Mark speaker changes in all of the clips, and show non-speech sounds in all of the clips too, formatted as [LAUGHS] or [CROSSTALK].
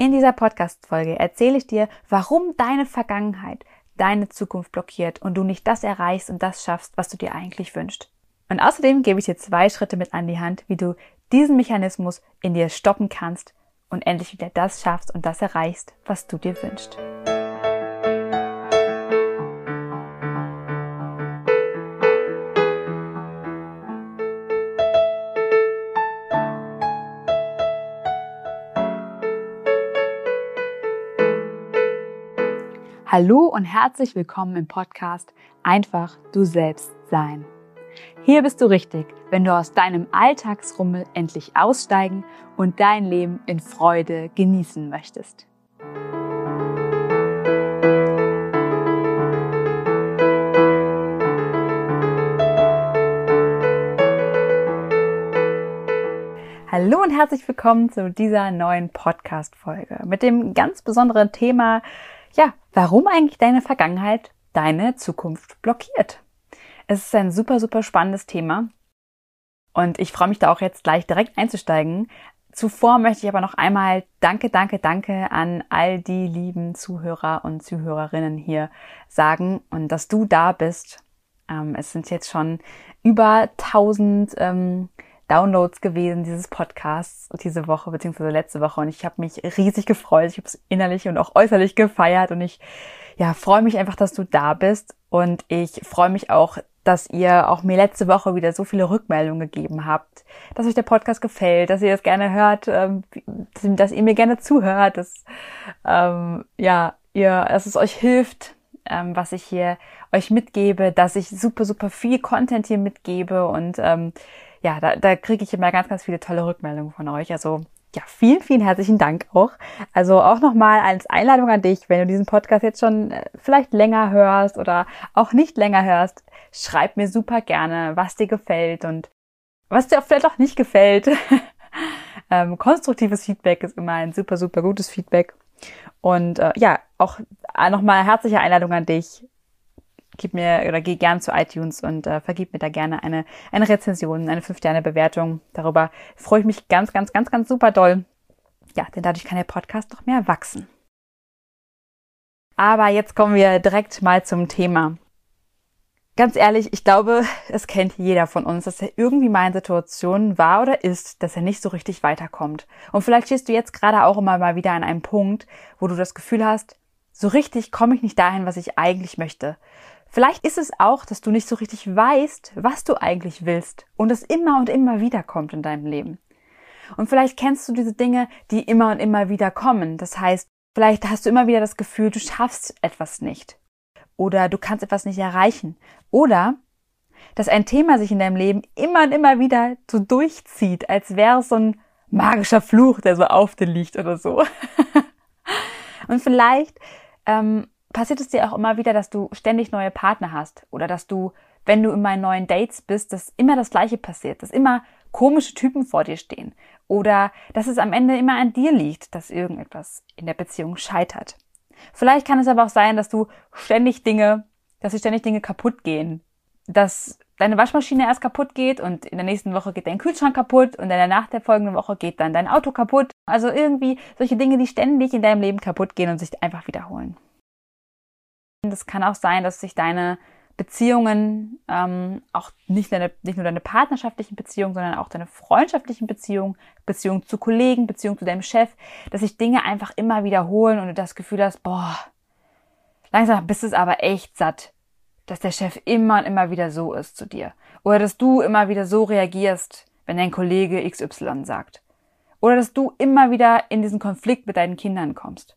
Speaker 1: In dieser Podcast-Folge erzähle ich dir, warum deine Vergangenheit deine Zukunft blockiert und du nicht das erreichst und das schaffst, was du dir eigentlich wünschst. Und außerdem gebe ich dir zwei Schritte mit an die Hand, wie du diesen Mechanismus in dir stoppen kannst und endlich wieder das schaffst und das erreichst, was du dir wünschst. Hallo und herzlich willkommen im Podcast Einfach du selbst sein. Hier bist du richtig, wenn du aus deinem Alltagsrummel endlich aussteigen und dein Leben in Freude genießen möchtest. Hallo und herzlich willkommen zu dieser neuen Podcast-Folge mit dem ganz besonderen Thema ja, warum eigentlich deine Vergangenheit deine Zukunft blockiert. Es ist ein super, super spannendes Thema und ich freue mich da auch jetzt gleich direkt einzusteigen. Zuvor möchte ich aber noch einmal Danke, Danke, Danke an all die lieben Zuhörer und Zuhörerinnen hier sagen und dass du da bist. Ähm, es sind jetzt schon über 1000 ähm, Downloads gewesen dieses Podcasts diese Woche beziehungsweise letzte Woche. Und ich habe mich riesig gefreut. Ich habe es innerlich und auch äußerlich gefeiert. Und ich ja freue mich einfach, dass du da bist. Und ich freue mich auch, dass ihr auch mir letzte Woche wieder so viele Rückmeldungen gegeben habt, dass euch der Podcast gefällt, dass ihr es gerne hört, ähm, dass ihr mir gerne zuhört, dass ähm, ja ihr, dass es euch hilft, ähm, was ich hier euch mitgebe, dass ich super super viel Content hier mitgebe. Und ähm, ja, da, da kriege ich immer ganz, ganz viele tolle Rückmeldungen von euch. Also ja, vielen, vielen herzlichen Dank auch. Also auch nochmal als Einladung an dich, wenn du diesen Podcast jetzt schon äh, vielleicht länger hörst oder auch nicht länger hörst, schreib mir super gerne, was dir gefällt und was dir vielleicht auch nicht gefällt. [LAUGHS] ähm, konstruktives Feedback ist immer ein super, super gutes Feedback. Und äh, ja, auch nochmal herzliche Einladung an dich gib mir oder geh gern zu iTunes und äh, vergib mir da gerne eine, eine Rezension, eine 5-Sterne-Bewertung. Darüber freue ich mich ganz, ganz, ganz, ganz super doll. Ja, denn dadurch kann der Podcast noch mehr wachsen. Aber jetzt kommen wir direkt mal zum Thema. Ganz ehrlich, ich glaube, es kennt jeder von uns, dass er irgendwie mal in Situationen war oder ist, dass er nicht so richtig weiterkommt. Und vielleicht stehst du jetzt gerade auch immer mal wieder an einem Punkt, wo du das Gefühl hast, so richtig komme ich nicht dahin, was ich eigentlich möchte. Vielleicht ist es auch, dass du nicht so richtig weißt, was du eigentlich willst und es immer und immer wieder kommt in deinem Leben. Und vielleicht kennst du diese Dinge, die immer und immer wieder kommen. Das heißt, vielleicht hast du immer wieder das Gefühl, du schaffst etwas nicht oder du kannst etwas nicht erreichen oder dass ein Thema sich in deinem Leben immer und immer wieder so durchzieht, als wäre es so ein magischer Fluch, der so auf dir liegt oder so. [LAUGHS] und vielleicht ähm, passiert es dir auch immer wieder, dass du ständig neue Partner hast oder dass du, wenn du in meinen neuen Dates bist, dass immer das Gleiche passiert, dass immer komische Typen vor dir stehen oder dass es am Ende immer an dir liegt, dass irgendetwas in der Beziehung scheitert. Vielleicht kann es aber auch sein, dass du ständig Dinge, dass dir ständig Dinge kaputt gehen, dass deine Waschmaschine erst kaputt geht und in der nächsten Woche geht dein Kühlschrank kaputt und in der nach der folgenden Woche geht dann dein Auto kaputt. Also irgendwie solche Dinge, die ständig in deinem Leben kaputt gehen und sich einfach wiederholen. Das kann auch sein, dass sich deine Beziehungen, ähm, auch nicht, deine, nicht nur deine partnerschaftlichen Beziehungen, sondern auch deine freundschaftlichen Beziehungen, Beziehungen zu Kollegen, Beziehungen zu deinem Chef, dass sich Dinge einfach immer wiederholen und du das Gefühl hast, boah, langsam bist es aber echt satt, dass der Chef immer und immer wieder so ist zu dir. Oder dass du immer wieder so reagierst, wenn dein Kollege XY sagt. Oder dass du immer wieder in diesen Konflikt mit deinen Kindern kommst.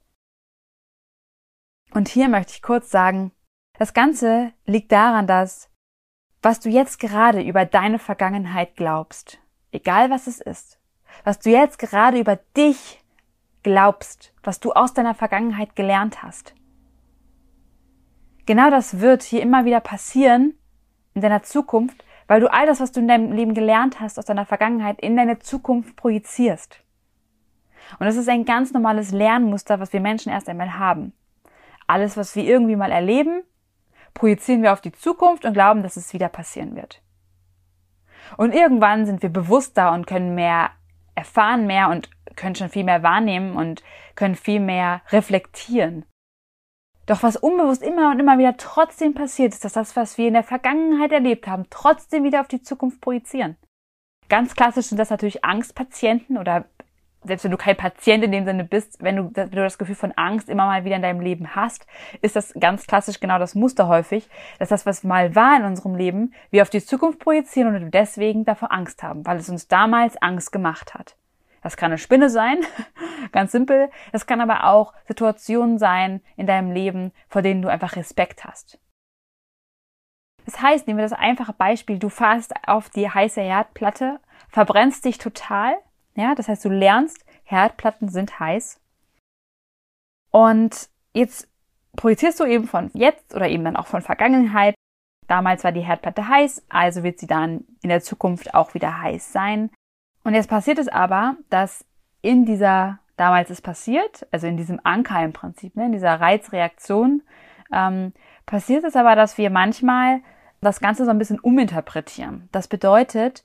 Speaker 1: Und hier möchte ich kurz sagen, das Ganze liegt daran, dass was du jetzt gerade über deine Vergangenheit glaubst, egal was es ist, was du jetzt gerade über dich glaubst, was du aus deiner Vergangenheit gelernt hast. Genau das wird hier immer wieder passieren in deiner Zukunft, weil du all das, was du in deinem Leben gelernt hast aus deiner Vergangenheit, in deine Zukunft projizierst. Und das ist ein ganz normales Lernmuster, was wir Menschen erst einmal haben. Alles, was wir irgendwie mal erleben, projizieren wir auf die Zukunft und glauben, dass es wieder passieren wird. Und irgendwann sind wir bewusster und können mehr erfahren mehr und können schon viel mehr wahrnehmen und können viel mehr reflektieren. Doch was unbewusst immer und immer wieder trotzdem passiert, ist, dass das, was wir in der Vergangenheit erlebt haben, trotzdem wieder auf die Zukunft projizieren. Ganz klassisch sind das natürlich Angstpatienten oder selbst wenn du kein Patient in dem Sinne bist, wenn du, wenn du das Gefühl von Angst immer mal wieder in deinem Leben hast, ist das ganz klassisch genau das Muster häufig, dass das, was mal war in unserem Leben, wir auf die Zukunft projizieren und deswegen davor Angst haben, weil es uns damals Angst gemacht hat. Das kann eine Spinne sein, [LAUGHS] ganz simpel. Das kann aber auch Situationen sein in deinem Leben, vor denen du einfach Respekt hast. Das heißt, nehmen wir das einfache Beispiel, du fahrst auf die heiße Herdplatte, verbrennst dich total, ja, das heißt, du lernst, Herdplatten sind heiß. Und jetzt projizierst du eben von jetzt oder eben dann auch von Vergangenheit. Damals war die Herdplatte heiß, also wird sie dann in der Zukunft auch wieder heiß sein. Und jetzt passiert es aber, dass in dieser, damals ist passiert, also in diesem Anker im Prinzip, ne, in dieser Reizreaktion, ähm, passiert es aber, dass wir manchmal das Ganze so ein bisschen uminterpretieren. Das bedeutet,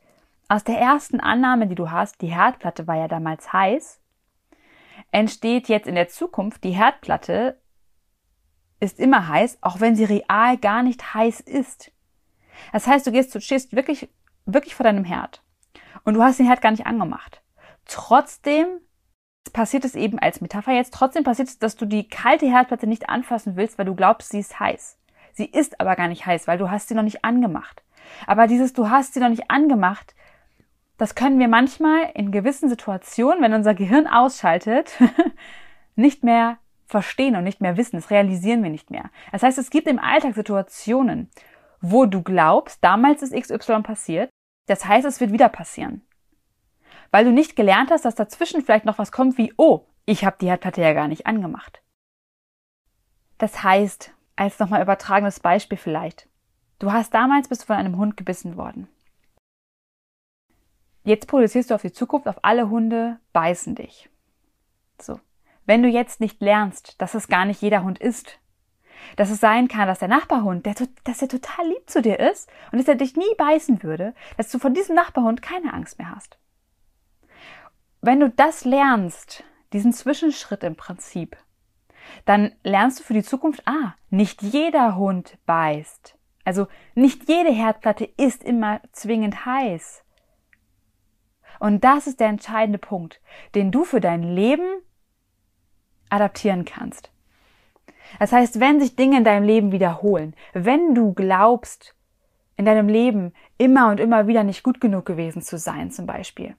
Speaker 1: aus der ersten Annahme, die du hast, die Herdplatte war ja damals heiß, entsteht jetzt in der Zukunft, die Herdplatte ist immer heiß, auch wenn sie real gar nicht heiß ist. Das heißt, du gehst, du stehst wirklich, wirklich vor deinem Herd und du hast den Herd gar nicht angemacht. Trotzdem passiert es eben als Metapher jetzt, trotzdem passiert es, dass du die kalte Herdplatte nicht anfassen willst, weil du glaubst, sie ist heiß. Sie ist aber gar nicht heiß, weil du hast sie noch nicht angemacht. Aber dieses du hast sie noch nicht angemacht das können wir manchmal in gewissen Situationen, wenn unser Gehirn ausschaltet, [LAUGHS] nicht mehr verstehen und nicht mehr wissen. Das realisieren wir nicht mehr. Das heißt, es gibt im Alltag Situationen, wo du glaubst, damals ist XY passiert. Das heißt, es wird wieder passieren. Weil du nicht gelernt hast, dass dazwischen vielleicht noch was kommt wie, oh, ich habe die Herdplatte ja gar nicht angemacht. Das heißt, als nochmal übertragenes Beispiel vielleicht. Du hast damals bist du von einem Hund gebissen worden. Jetzt projizierst du auf die Zukunft, auf alle Hunde beißen dich. So. Wenn du jetzt nicht lernst, dass es gar nicht jeder Hund ist, dass es sein kann, dass der Nachbarhund, der, dass er total lieb zu dir ist und dass er dich nie beißen würde, dass du von diesem Nachbarhund keine Angst mehr hast. Wenn du das lernst, diesen Zwischenschritt im Prinzip, dann lernst du für die Zukunft, ah, nicht jeder Hund beißt. Also nicht jede Herdplatte ist immer zwingend heiß. Und das ist der entscheidende Punkt, den du für dein Leben adaptieren kannst. Das heißt, wenn sich Dinge in deinem Leben wiederholen, wenn du glaubst, in deinem Leben immer und immer wieder nicht gut genug gewesen zu sein, zum Beispiel,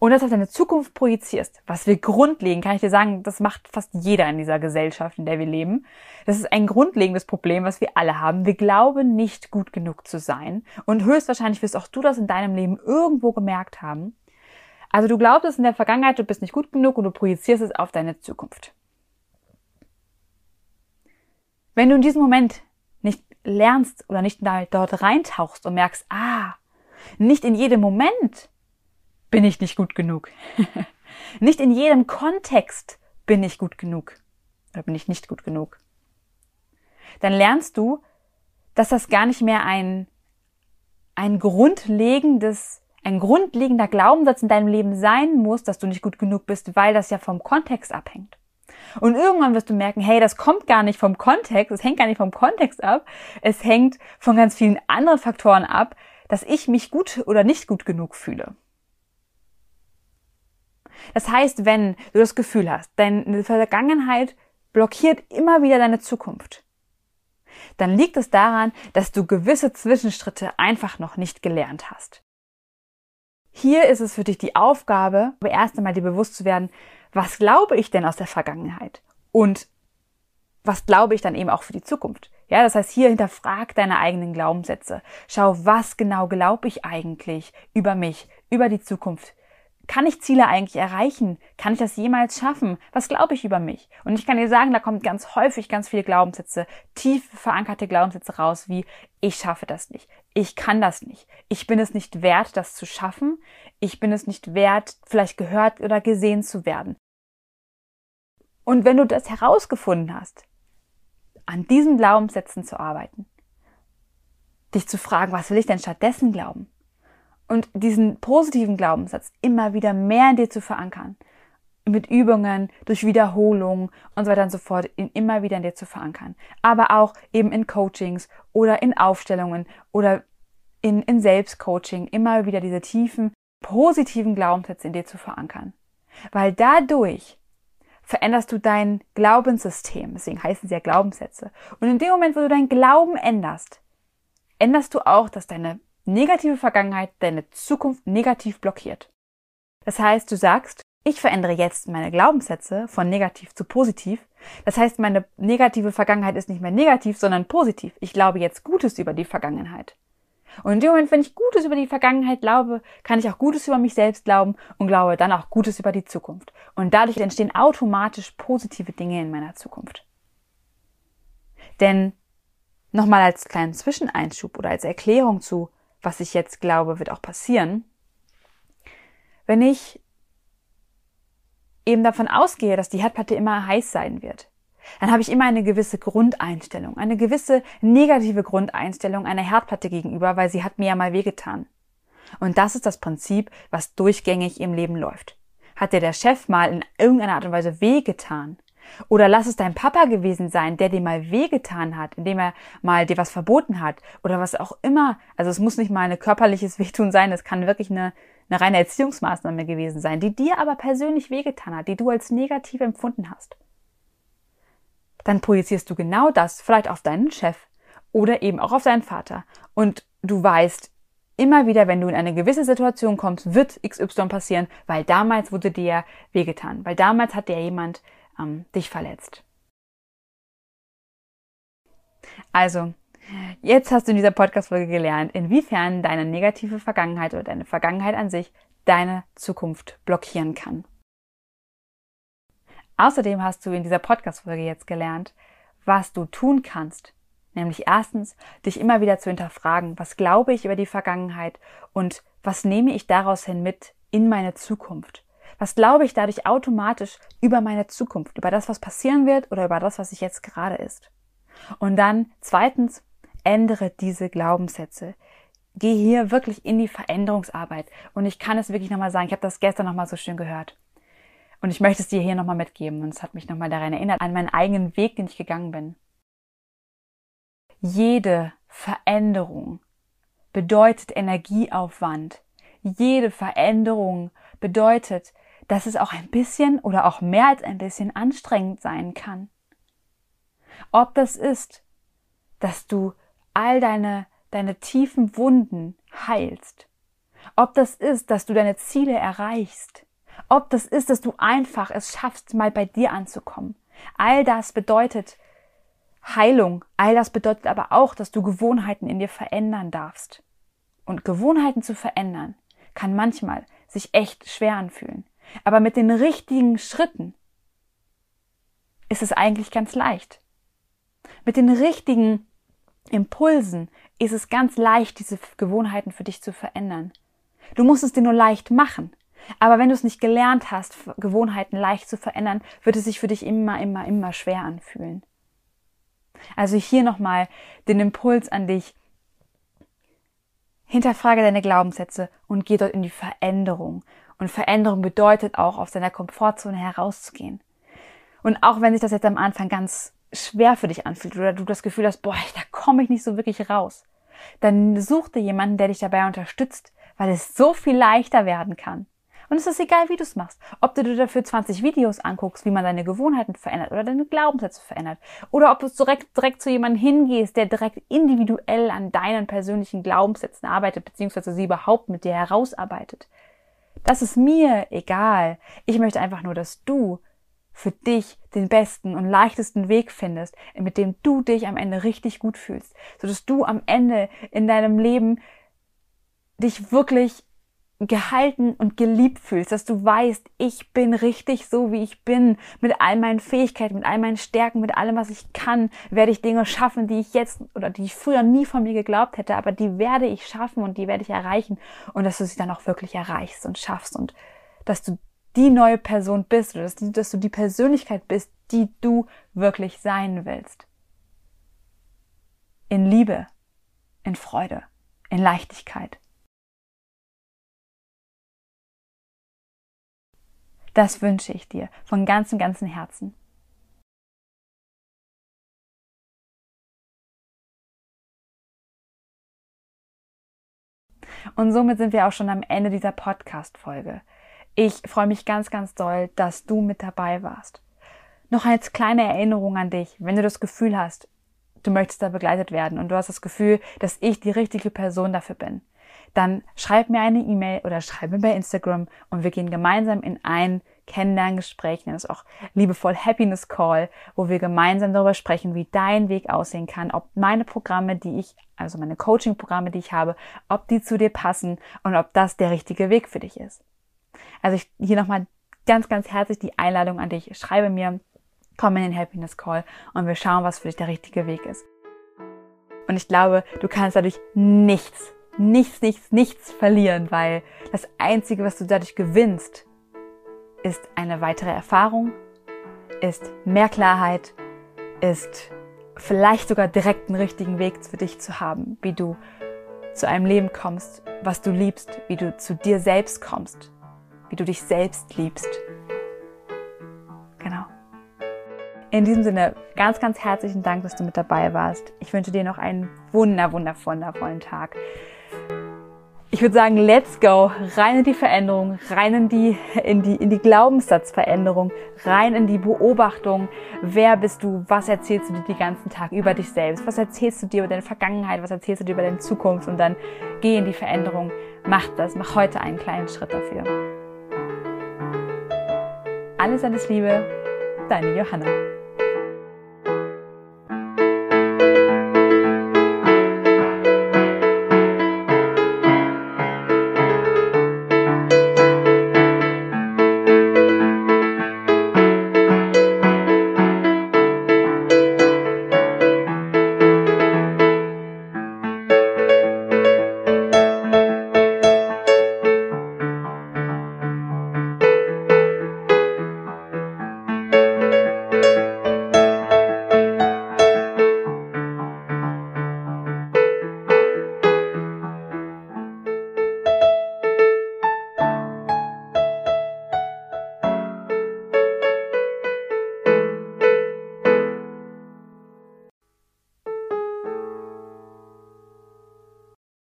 Speaker 1: und das auf deine Zukunft projizierst, was wir grundlegend, kann ich dir sagen, das macht fast jeder in dieser Gesellschaft, in der wir leben. Das ist ein grundlegendes Problem, was wir alle haben. Wir glauben nicht gut genug zu sein. Und höchstwahrscheinlich wirst auch du das in deinem Leben irgendwo gemerkt haben. Also du glaubst es in der Vergangenheit, du bist nicht gut genug und du projizierst es auf deine Zukunft. Wenn du in diesem Moment nicht lernst oder nicht dort reintauchst und merkst, ah, nicht in jedem Moment bin ich nicht gut genug. [LAUGHS] nicht in jedem Kontext bin ich gut genug. Oder bin ich nicht gut genug. Dann lernst du, dass das gar nicht mehr ein, ein grundlegendes ein grundlegender Glaubenssatz in deinem Leben sein muss, dass du nicht gut genug bist, weil das ja vom Kontext abhängt. Und irgendwann wirst du merken, hey, das kommt gar nicht vom Kontext, es hängt gar nicht vom Kontext ab, es hängt von ganz vielen anderen Faktoren ab, dass ich mich gut oder nicht gut genug fühle. Das heißt, wenn du das Gefühl hast, deine Vergangenheit blockiert immer wieder deine Zukunft, dann liegt es daran, dass du gewisse Zwischenschritte einfach noch nicht gelernt hast. Hier ist es für dich die Aufgabe, erst einmal dir bewusst zu werden, was glaube ich denn aus der Vergangenheit? Und was glaube ich dann eben auch für die Zukunft? Ja, das heißt, hier hinterfrag deine eigenen Glaubenssätze. Schau, was genau glaube ich eigentlich über mich, über die Zukunft? Kann ich Ziele eigentlich erreichen? Kann ich das jemals schaffen? Was glaube ich über mich? Und ich kann dir sagen, da kommt ganz häufig ganz viele Glaubenssätze, tief verankerte Glaubenssätze raus, wie ich schaffe das nicht, ich kann das nicht, ich bin es nicht wert, das zu schaffen, ich bin es nicht wert, vielleicht gehört oder gesehen zu werden. Und wenn du das herausgefunden hast, an diesen Glaubenssätzen zu arbeiten, dich zu fragen, was will ich denn stattdessen glauben? und diesen positiven Glaubenssatz immer wieder mehr in dir zu verankern mit Übungen, durch Wiederholung und so weiter und so fort, ihn immer wieder in dir zu verankern. Aber auch eben in Coachings oder in Aufstellungen oder in, in Selbstcoaching immer wieder diese tiefen, positiven Glaubenssätze in dir zu verankern. Weil dadurch veränderst du dein Glaubenssystem. Deswegen heißen sie ja Glaubenssätze. Und in dem Moment, wo du deinen Glauben änderst, änderst du auch, dass deine negative Vergangenheit deine Zukunft negativ blockiert. Das heißt, du sagst, ich verändere jetzt meine Glaubenssätze von negativ zu positiv. Das heißt, meine negative Vergangenheit ist nicht mehr negativ, sondern positiv. Ich glaube jetzt Gutes über die Vergangenheit. Und in dem Moment, wenn ich Gutes über die Vergangenheit glaube, kann ich auch Gutes über mich selbst glauben und glaube dann auch Gutes über die Zukunft. Und dadurch entstehen automatisch positive Dinge in meiner Zukunft. Denn nochmal als kleinen Zwischeneinschub oder als Erklärung zu, was ich jetzt glaube, wird auch passieren. Wenn ich eben davon ausgehe, dass die Herdplatte immer heiß sein wird, dann habe ich immer eine gewisse Grundeinstellung, eine gewisse negative Grundeinstellung einer Herdplatte gegenüber, weil sie hat mir ja mal wehgetan. Und das ist das Prinzip, was durchgängig im Leben läuft. Hat dir der Chef mal in irgendeiner Art und Weise wehgetan? Oder lass es dein Papa gewesen sein, der dir mal wehgetan hat, indem er mal dir was verboten hat oder was auch immer. Also es muss nicht mal ein körperliches Wehtun sein, es kann wirklich eine, eine reine Erziehungsmaßnahme gewesen sein, die dir aber persönlich wehgetan hat, die du als negativ empfunden hast dann projizierst du genau das vielleicht auf deinen Chef oder eben auch auf deinen Vater. Und du weißt immer wieder, wenn du in eine gewisse Situation kommst, wird XY passieren, weil damals wurde dir wehgetan, weil damals hat dir jemand ähm, dich verletzt. Also, jetzt hast du in dieser Podcast-Folge gelernt, inwiefern deine negative Vergangenheit oder deine Vergangenheit an sich deine Zukunft blockieren kann. Außerdem hast du in dieser Podcast-Folge jetzt gelernt, was du tun kannst. Nämlich erstens, dich immer wieder zu hinterfragen, was glaube ich über die Vergangenheit und was nehme ich daraus hin mit in meine Zukunft? Was glaube ich dadurch automatisch über meine Zukunft, über das, was passieren wird oder über das, was ich jetzt gerade ist? Und dann zweitens, ändere diese Glaubenssätze. Geh hier wirklich in die Veränderungsarbeit. Und ich kann es wirklich nochmal sagen, ich habe das gestern nochmal so schön gehört. Und ich möchte es dir hier nochmal mitgeben. Und es hat mich nochmal daran erinnert, an meinen eigenen Weg, den ich gegangen bin. Jede Veränderung bedeutet Energieaufwand. Jede Veränderung bedeutet, dass es auch ein bisschen oder auch mehr als ein bisschen anstrengend sein kann. Ob das ist, dass du all deine, deine tiefen Wunden heilst. Ob das ist, dass du deine Ziele erreichst ob das ist, dass du einfach es schaffst, mal bei dir anzukommen. All das bedeutet Heilung. All das bedeutet aber auch, dass du Gewohnheiten in dir verändern darfst. Und Gewohnheiten zu verändern kann manchmal sich echt schwer anfühlen. Aber mit den richtigen Schritten ist es eigentlich ganz leicht. Mit den richtigen Impulsen ist es ganz leicht, diese Gewohnheiten für dich zu verändern. Du musst es dir nur leicht machen. Aber wenn du es nicht gelernt hast, Gewohnheiten leicht zu verändern, wird es sich für dich immer, immer, immer schwer anfühlen. Also hier nochmal den Impuls an dich. Hinterfrage deine Glaubenssätze und geh dort in die Veränderung. Und Veränderung bedeutet auch, aus deiner Komfortzone herauszugehen. Und auch wenn sich das jetzt am Anfang ganz schwer für dich anfühlt oder du das Gefühl hast, boah, da komme ich nicht so wirklich raus, dann such dir jemanden, der dich dabei unterstützt, weil es so viel leichter werden kann. Und es ist egal, wie du es machst. Ob du dir dafür 20 Videos anguckst, wie man deine Gewohnheiten verändert oder deine Glaubenssätze verändert. Oder ob du direkt, direkt zu jemandem hingehst, der direkt individuell an deinen persönlichen Glaubenssätzen arbeitet, beziehungsweise sie überhaupt mit dir herausarbeitet. Das ist mir egal. Ich möchte einfach nur, dass du für dich den besten und leichtesten Weg findest, mit dem du dich am Ende richtig gut fühlst, sodass du am Ende in deinem Leben dich wirklich gehalten und geliebt fühlst, dass du weißt, ich bin richtig so, wie ich bin, mit all meinen Fähigkeiten, mit all meinen Stärken, mit allem, was ich kann, werde ich Dinge schaffen, die ich jetzt oder die ich früher nie von mir geglaubt hätte, aber die werde ich schaffen und die werde ich erreichen. Und dass du sie dann auch wirklich erreichst und schaffst und dass du die neue Person bist oder dass, dass du die Persönlichkeit bist, die du wirklich sein willst. In Liebe, in Freude, in Leichtigkeit Das wünsche ich dir von ganzem, ganzem Herzen. Und somit sind wir auch schon am Ende dieser Podcast-Folge. Ich freue mich ganz, ganz doll, dass du mit dabei warst. Noch als kleine Erinnerung an dich, wenn du das Gefühl hast, du möchtest da begleitet werden und du hast das Gefühl, dass ich die richtige Person dafür bin, dann schreib mir eine E-Mail oder schreib mir bei Instagram und wir gehen gemeinsam in ein Kennenlerngespräch, nennen es auch liebevoll Happiness Call, wo wir gemeinsam darüber sprechen, wie dein Weg aussehen kann, ob meine Programme, die ich, also meine Coaching-Programme, die ich habe, ob die zu dir passen und ob das der richtige Weg für dich ist. Also ich, hier nochmal ganz, ganz herzlich die Einladung an dich. Schreibe mir, komm in den Happiness Call und wir schauen, was für dich der richtige Weg ist. Und ich glaube, du kannst dadurch nichts, nichts, nichts, nichts verlieren, weil das Einzige, was du dadurch gewinnst, ist eine weitere Erfahrung, ist mehr Klarheit, ist vielleicht sogar direkt einen richtigen Weg für dich zu haben, wie du zu einem Leben kommst, was du liebst, wie du zu dir selbst kommst, wie du dich selbst liebst. Genau. In diesem Sinne, ganz, ganz herzlichen Dank, dass du mit dabei warst. Ich wünsche dir noch einen wunder, wundervollen Tag ich würde sagen, let's go, rein in die Veränderung, rein in die, in die, in die Glaubenssatzveränderung, rein in die Beobachtung. Wer bist du? Was erzählst du dir den ganzen Tag über dich selbst? Was erzählst du dir über deine Vergangenheit? Was erzählst du dir über deine Zukunft? Und dann geh in die Veränderung. Mach das. Mach heute einen kleinen Schritt dafür. Alles, alles Liebe. Deine Johanna.